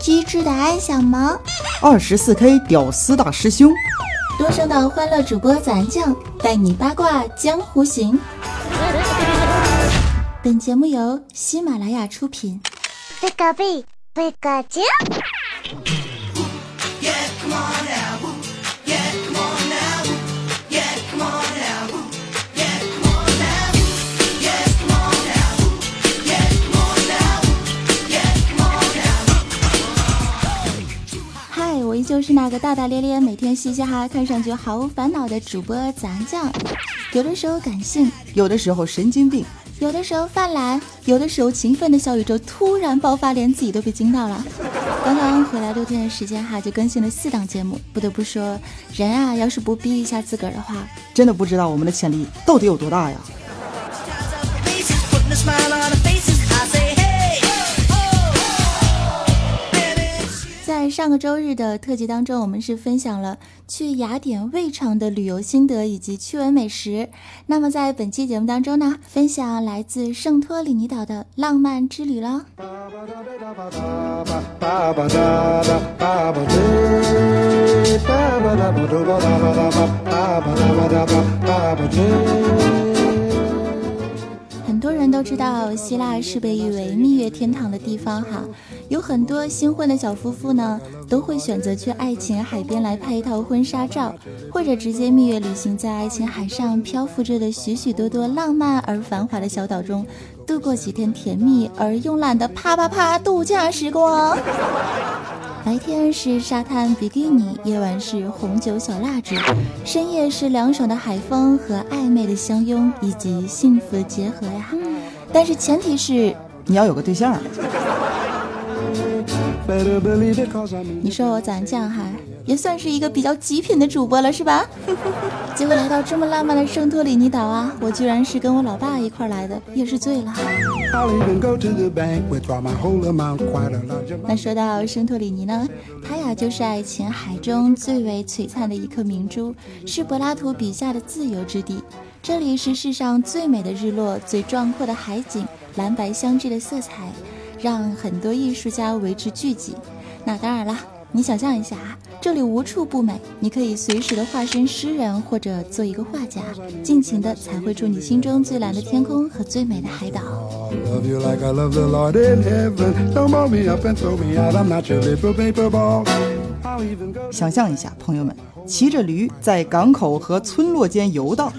机智的安小萌，二十四 K 屌丝大师兄，多声的欢乐主播咱酱带你八卦江湖行。本节目由喜马拉雅出品。贝卡贝，贝卡酱。就是那个大大咧咧、每天嘻嘻哈哈、看上去毫无烦恼的主播咱酱，有的时候感性，有的时候神经病，有的时候犯懒，有的时候勤奋的小宇宙突然爆发，连自己都被惊到了。刚刚回来六天的时间哈，就更新了四档节目。不得不说，人啊，要是不逼一下自个儿的话，真的不知道我们的潜力到底有多大呀。在上个周日的特辑当中，我们是分享了去雅典胃肠的旅游心得以及趣闻美食。那么在本期节目当中呢，分享来自圣托里尼岛的浪漫之旅了。都知道，希腊是被誉为蜜月天堂的地方哈。有很多新婚的小夫妇呢，都会选择去爱琴海边来拍一套婚纱照，或者直接蜜月旅行在爱琴海上漂浮着的许许多多浪漫而繁华的小岛中，度过几天甜蜜而慵懒的啪啪啪度假时光。白天是沙滩比基尼，夜晚是红酒小蜡烛，深夜是凉爽的海风和暧昧的相拥以及幸福的结合呀。但是前提是你要有个对象。你说我长这样哈也算是一个比较极品的主播了是吧？结果来到这么浪漫的圣托里尼岛啊，我居然是跟我老爸一块来的，也是醉了。那说到圣托里尼呢，它呀就是爱琴海中最为璀璨的一颗明珠，是柏拉图笔下的自由之地。这里是世上最美的日落，最壮阔的海景，蓝白相间的色彩。让很多艺术家为之聚集。那当然了，你想象一下啊，这里无处不美，你可以随时的化身诗人或者做一个画家，尽情的彩绘出你心中最蓝的天空和最美的海岛。想象一下，朋友们，骑着驴在港口和村落间游荡，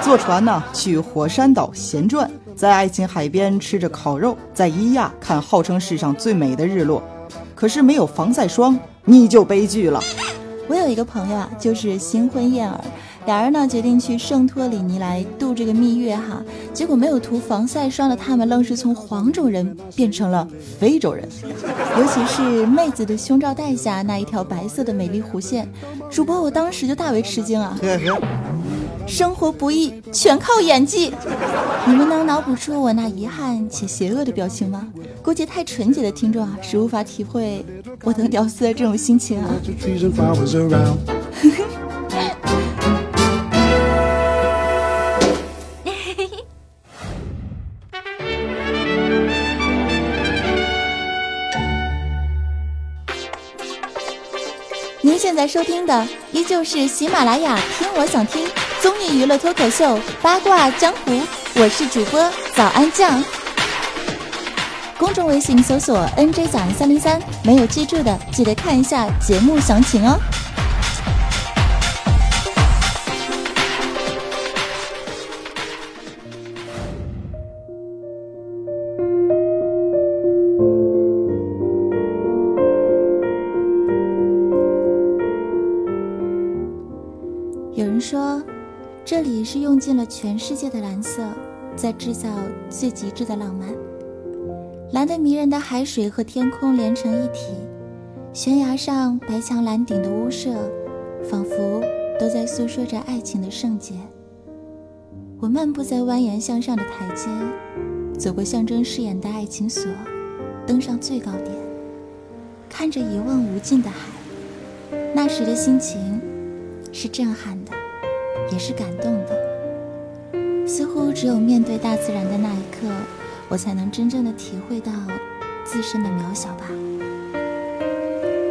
坐船呢去火山岛闲转。在爱琴海边吃着烤肉，在伊亚看号称世上最美的日落，可是没有防晒霜，你就悲剧了。我有一个朋友啊，就是新婚燕尔，俩人呢决定去圣托里尼来度这个蜜月哈，结果没有涂防晒霜的他们，愣是从黄种人变成了非洲人，尤其是妹子的胸罩带下那一条白色的美丽弧线，主播我当时就大为吃惊啊。生活不易，全靠演技。你们能脑补出我那遗憾且邪恶的表情吗？估计太纯洁的听众啊，是无法体会我等屌丝的这种心情啊。您现在收听的依旧是喜马拉雅，听我想听。综艺娱乐脱口秀八卦江湖，我是主播早安酱。公众微信搜索 “nj 早安三零三”，没有记住的记得看一下节目详情哦。尽了全世界的蓝色，在制造最极致的浪漫。蓝得迷人的海水和天空连成一体，悬崖上白墙蓝顶的屋舍，仿佛都在诉说着爱情的圣洁。我漫步在蜿蜒向上的台阶，走过象征誓言的爱情锁，登上最高点，看着一望无尽的海，那时的心情是震撼的。也是感动的，似乎只有面对大自然的那一刻，我才能真正的体会到自身的渺小吧。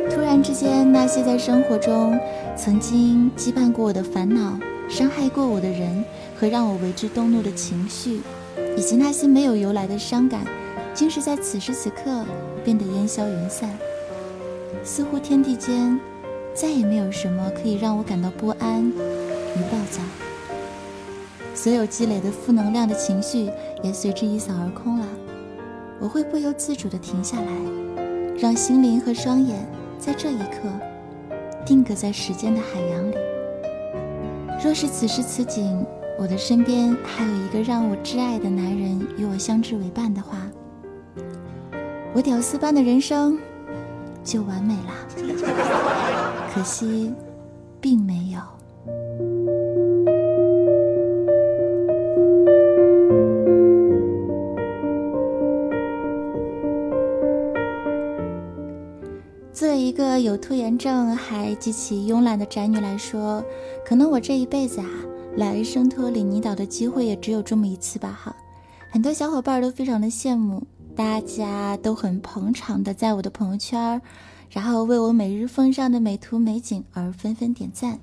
突然之间，那些在生活中曾经羁绊过我的烦恼、伤害过我的人和让我为之动怒的情绪，以及那些没有由来的伤感，竟是在此时此刻变得烟消云散。似乎天地间再也没有什么可以让我感到不安与暴躁，所有积累的负能量的情绪也随之一扫而空了。我会不由自主地停下来，让心灵和双眼在这一刻定格在时间的海洋里。若是此时此景，我的身边还有一个让我挚爱的男人与我相知为伴的话，我屌丝般的人生就完美了。可惜，并没有。对一个有拖延症还极其慵懒的宅女来说，可能我这一辈子啊，来生脱里泥岛的机会也只有这么一次吧。哈，很多小伙伴都非常的羡慕，大家都很捧场的在我的朋友圈，然后为我每日奉上的美图美景而纷纷点赞。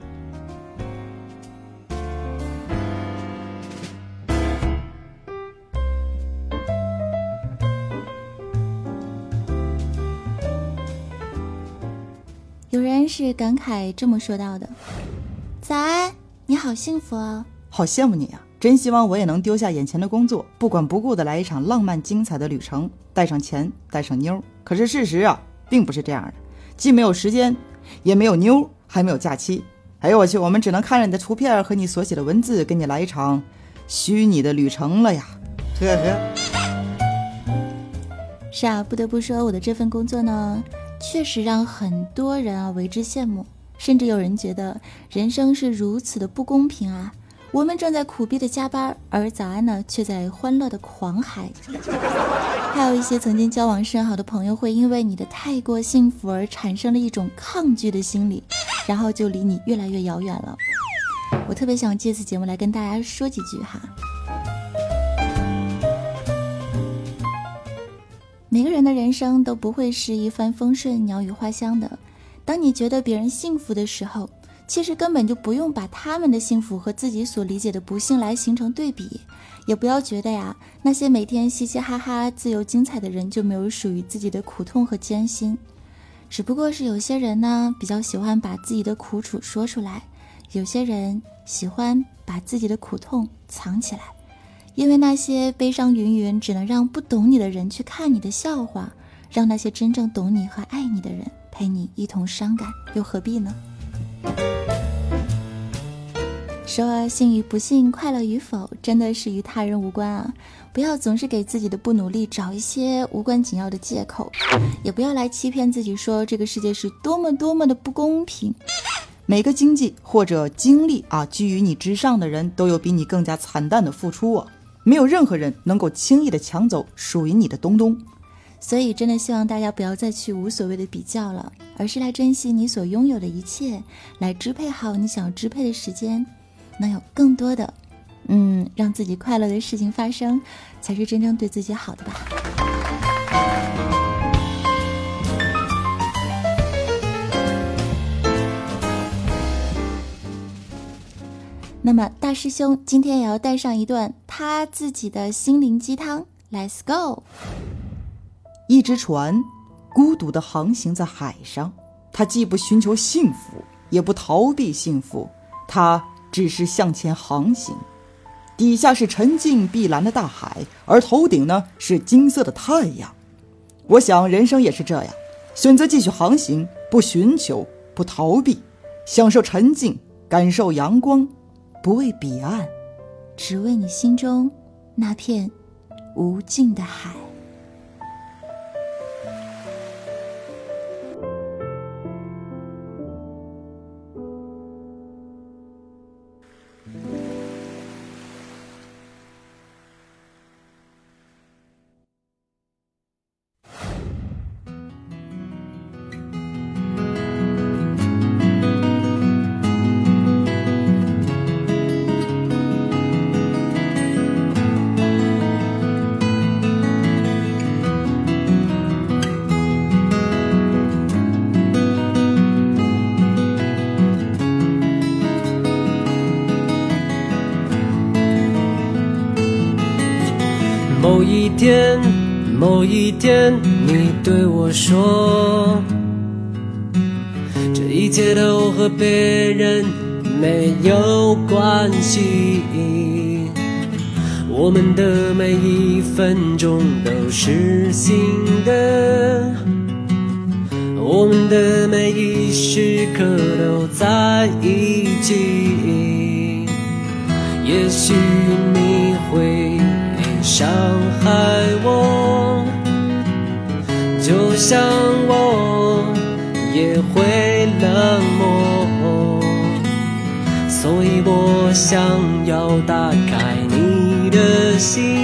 是感慨这么说到的：“早安，你好幸福哦，好羡慕你呀！真希望我也能丢下眼前的工作，不管不顾的来一场浪漫精彩的旅程，带上钱，带上妞。可是事实啊，并不是这样的，既没有时间，也没有妞，还没有假期。哎呦我去，我们只能看着你的图片和你所写的文字，给你来一场虚拟的旅程了呀！呵呵。是啊，不得不说，我的这份工作呢。”确实让很多人啊为之羡慕，甚至有人觉得人生是如此的不公平啊！我们正在苦逼的加班，而早安呢却在欢乐的狂嗨。还有一些曾经交往甚好的朋友，会因为你的太过幸福而产生了一种抗拒的心理，然后就离你越来越遥远了。我特别想借此节目来跟大家说几句哈。每个人的人生都不会是一帆风顺、鸟语花香的。当你觉得别人幸福的时候，其实根本就不用把他们的幸福和自己所理解的不幸来形成对比，也不要觉得呀，那些每天嘻嘻哈哈、自由精彩的人就没有属于自己的苦痛和艰辛。只不过是有些人呢，比较喜欢把自己的苦楚说出来，有些人喜欢把自己的苦痛藏起来。因为那些悲伤云云，只能让不懂你的人去看你的笑话，让那些真正懂你和爱你的人陪你一同伤感，又何必呢？说幸与不幸，快乐与否，真的是与他人无关啊！不要总是给自己的不努力找一些无关紧要的借口，也不要来欺骗自己说这个世界是多么多么的不公平。每个经济或者经历啊居于你之上的人都有比你更加惨淡的付出啊！没有任何人能够轻易的抢走属于你的东东，所以真的希望大家不要再去无所谓的比较了，而是来珍惜你所拥有的一切，来支配好你想要支配的时间，能有更多的，嗯，让自己快乐的事情发生，才是真正对自己好的吧。那么大师兄今天也要带上一段他自己的心灵鸡汤，Let's go。一只船孤独地航行在海上，它既不寻求幸福，也不逃避幸福，它只是向前航行。底下是沉静碧蓝的大海，而头顶呢是金色的太阳。我想人生也是这样，选择继续航行，不寻求，不逃避，享受沉静，感受阳光。不为彼岸，只为你心中那片无尽的海。一天，某一天，你对我说，这一切都和别人没有关系。我们的每一分钟都是新的，我们的每一时刻都在一起。也许你会伤害我，就像我也会冷漠，所以我想要打开你的心，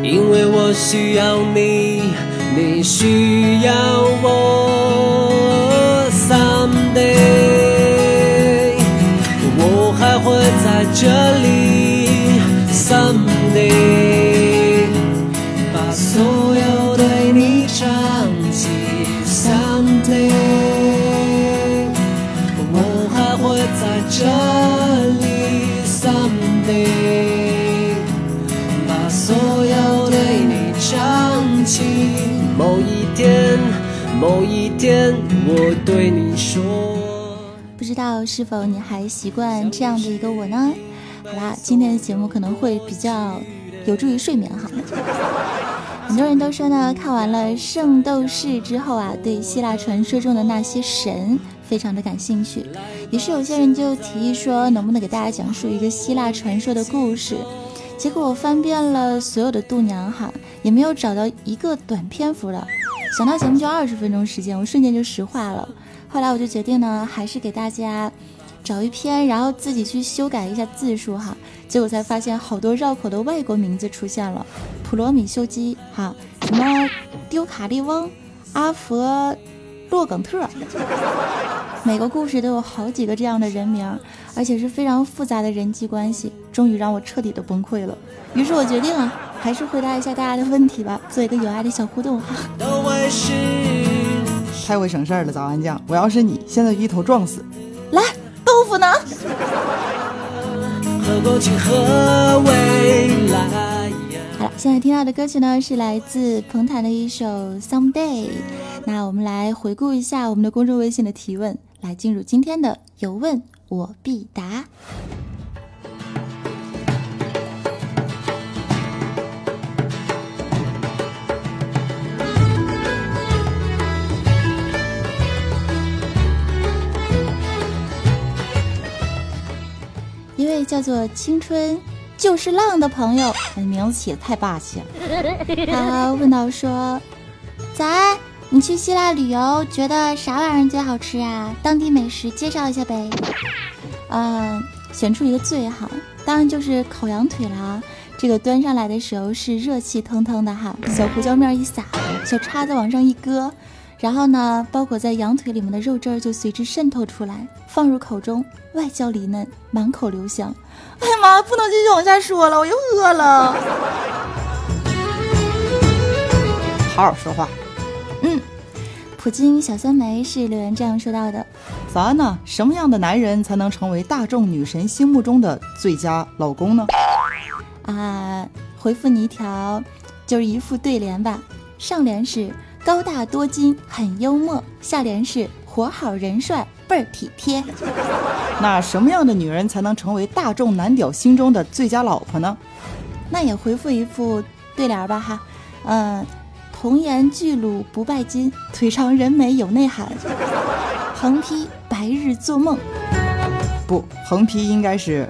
因为我需要你，你需要我。Someday 我。还会在这里 Some 是否你还习惯这样的一个我呢？好啦，今天的节目可能会比较有助于睡眠哈。很多人都说呢，看完了《圣斗士》之后啊，对希腊传说中的那些神非常的感兴趣。也是有些人就提议说，能不能给大家讲述一个希腊传说的故事？结果我翻遍了所有的度娘哈，也没有找到一个短篇幅的。想到节目就二十分钟时间，我瞬间就石化了。后来我就决定呢，还是给大家找一篇，然后自己去修改一下字数哈。结果才发现好多绕口的外国名字出现了，普罗米修基哈，什么丢卡利翁、阿佛洛耿特，每个故事都有好几个这样的人名，而且是非常复杂的人际关系，终于让我彻底的崩溃了。于是我决定啊，还是回答一下大家的问题吧，做一个有爱的小互动哈。太会省事儿了，早安酱！我要是你，现在一头撞死。来，豆腐呢？好了，现在听到的歌曲呢，是来自彭坦的一首《Someday》。那我们来回顾一下我们的公众微信的提问，来进入今天的有问我必答。一位叫做“青春就是浪”的朋友，名字起的太霸气了。他 问到说：“早安，你去希腊旅游，觉得啥玩意儿最好吃啊？当地美食介绍一下呗。”嗯，选出一个最好，当然就是烤羊腿了。这个端上来的时候是热气腾腾的哈，小胡椒面一撒，小叉子往上一搁。然后呢，包裹在羊腿里面的肉汁儿就随之渗透出来，放入口中，外焦里嫩，满口留香。哎呀妈，不能继续往下说了，我又饿了。好好说话。嗯，普京小酸梅是留言这样说到的：早安呢，什么样的男人才能成为大众女神心目中的最佳老公呢？啊，回复你一条，就是一副对联吧。上联是。高大多金，很幽默。下联是活好人帅，倍儿体贴。那什么样的女人才能成为大众男屌心中的最佳老婆呢？那也回复一副对联吧哈。嗯，童颜巨乳不拜金，腿长人美有内涵。横批白日做梦。不，横批应该是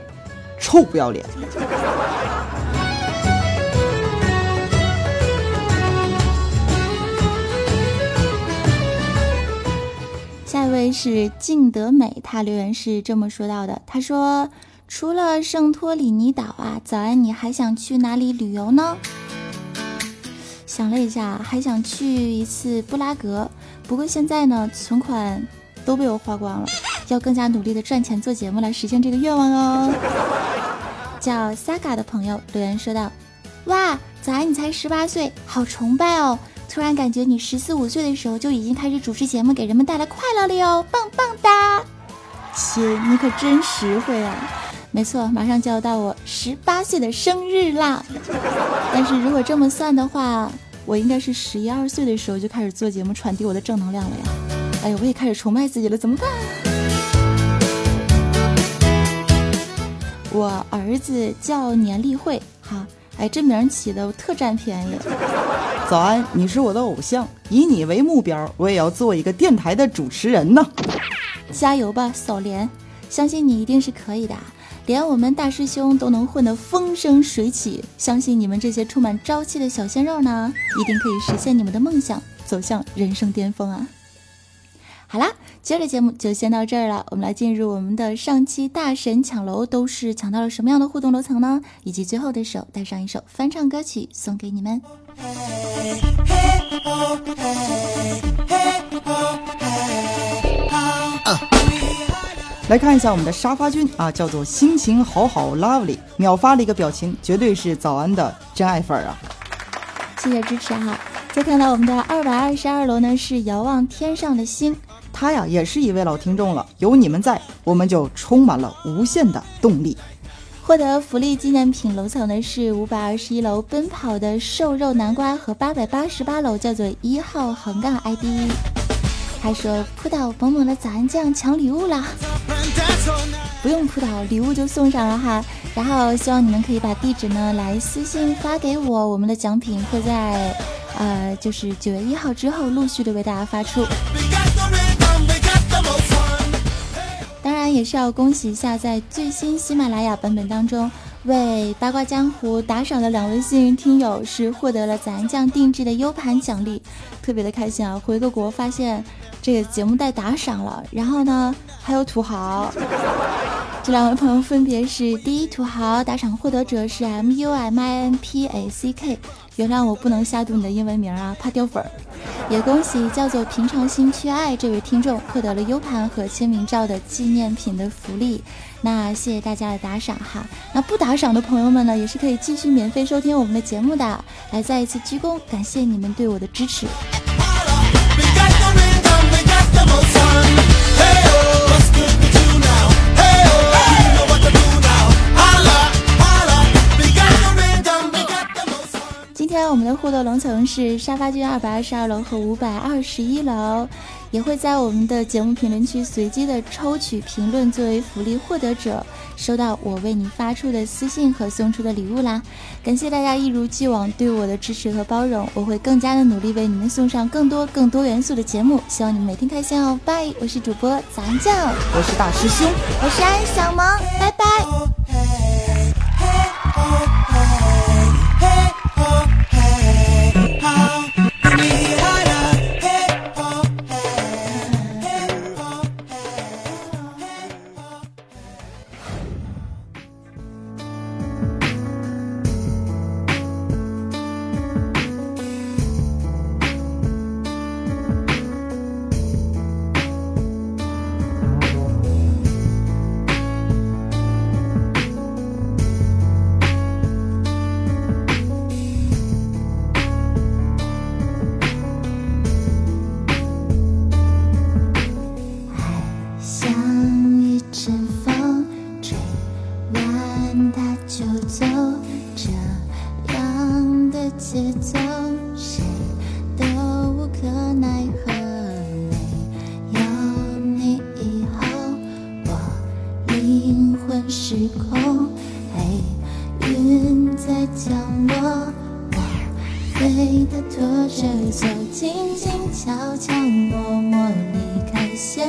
臭不要脸。是静德美，他留言是这么说到的：“他说，除了圣托里尼岛啊，早安，你还想去哪里旅游呢？”想了一下，还想去一次布拉格，不过现在呢，存款都被我花光了，要更加努力的赚钱做节目来实现这个愿望哦。叫 Saga 的朋友留言说道：“哇，早安，你才十八岁，好崇拜哦。”突然感觉你十四五岁的时候就已经开始主持节目，给人们带来快乐了哟，棒棒哒！亲，你可真实惠啊！没错，马上就要到我十八岁的生日啦。但是如果这么算的话，我应该是十一二岁的时候就开始做节目，传递我的正能量了呀。哎呀，我也开始崇拜自己了，怎么办？我儿子叫年例会，哈，哎，这名起的我特占便宜。早安，你是我的偶像，以你为目标，我也要做一个电台的主持人呢。加油吧，小莲，相信你一定是可以的。连我们大师兄都能混得风生水起，相信你们这些充满朝气的小鲜肉呢，一定可以实现你们的梦想，走向人生巅峰啊！好啦，今儿的节目就先到这儿了，我们来进入我们的上期大神抢楼都是抢到了什么样的互动楼层呢？以及最后的手带上一首翻唱歌曲送给你们。来看一下我们的沙发君啊，叫做心情好好 lovely，秒发了一个表情，绝对是早安的真爱粉啊！谢谢支持哈。再看到我们的二百二十二楼呢，是遥望天上的星，他呀也是一位老听众了。有你们在，我们就充满了无限的动力。获得福利纪念品楼层的是五百二十一楼奔跑的瘦肉南瓜和八百八十八楼叫做一号横杠 ID。他说扑倒萌萌的早安酱抢礼物啦！不用扑倒，礼物就送上了哈。然后希望你们可以把地址呢来私信发给我，我们的奖品会在呃就是九月一号之后陆续的为大家发出。也是要恭喜一下，在最新喜马拉雅版本当中。为八卦江湖打赏的两位幸运听友是获得了咱酱定制的 U 盘奖励，特别的开心啊！回个国发现这个节目带打赏了，然后呢还有土豪，这两位朋友分别是第一土豪打赏获得者是 M U M I N P A C K。原谅我不能瞎读你的英文名啊，怕掉粉儿。也恭喜叫做平常心缺爱这位听众获得了 U 盘和签名照的纪念品的福利。那谢谢大家的打赏哈。那不打赏的朋友们呢，也是可以继续免费收听我们的节目的。来再一次鞠躬，感谢你们对我的支持。今天我们的互动楼层是沙发君二百二十二楼和五百二十一楼，也会在我们的节目评论区随机的抽取评论作为福利获得者，收到我为你发出的私信和送出的礼物啦！感谢大家一如既往对我的支持和包容，我会更加的努力为你们送上更多更多元素的节目，希望你们每天开心哦！拜，我是主播咱酱，我是大师兄，我是安小萌，拜拜。时空黑云在降落我被它拖着走静静悄悄默默离开陷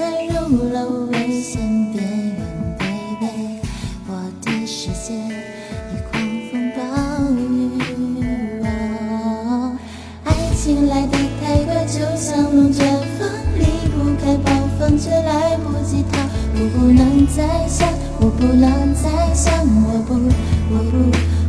不能再想我不我不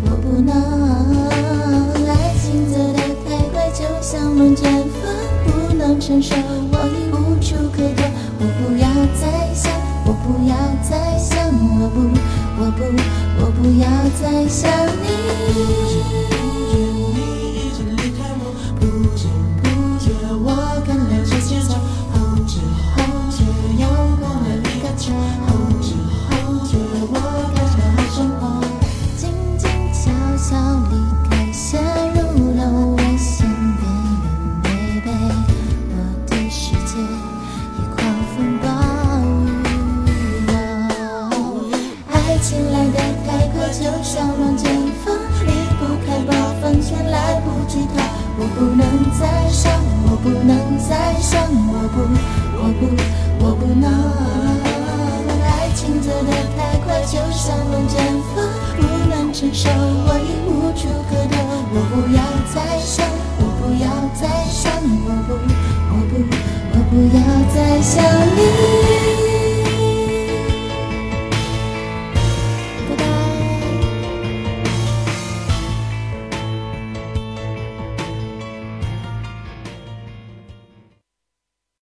我不能爱情走的太快就像龙卷风不能承受。我已无处可躲我不要再想我不要再想我不我不我不要再想你。爱情来的太快就像龙卷风离不开暴风圈来不及逃我不能再想我不能再想我不我不我不能爱情走的太快就像龙卷风不能承受我已无处可躲我不要再想我不要再想我不我不我不要再想你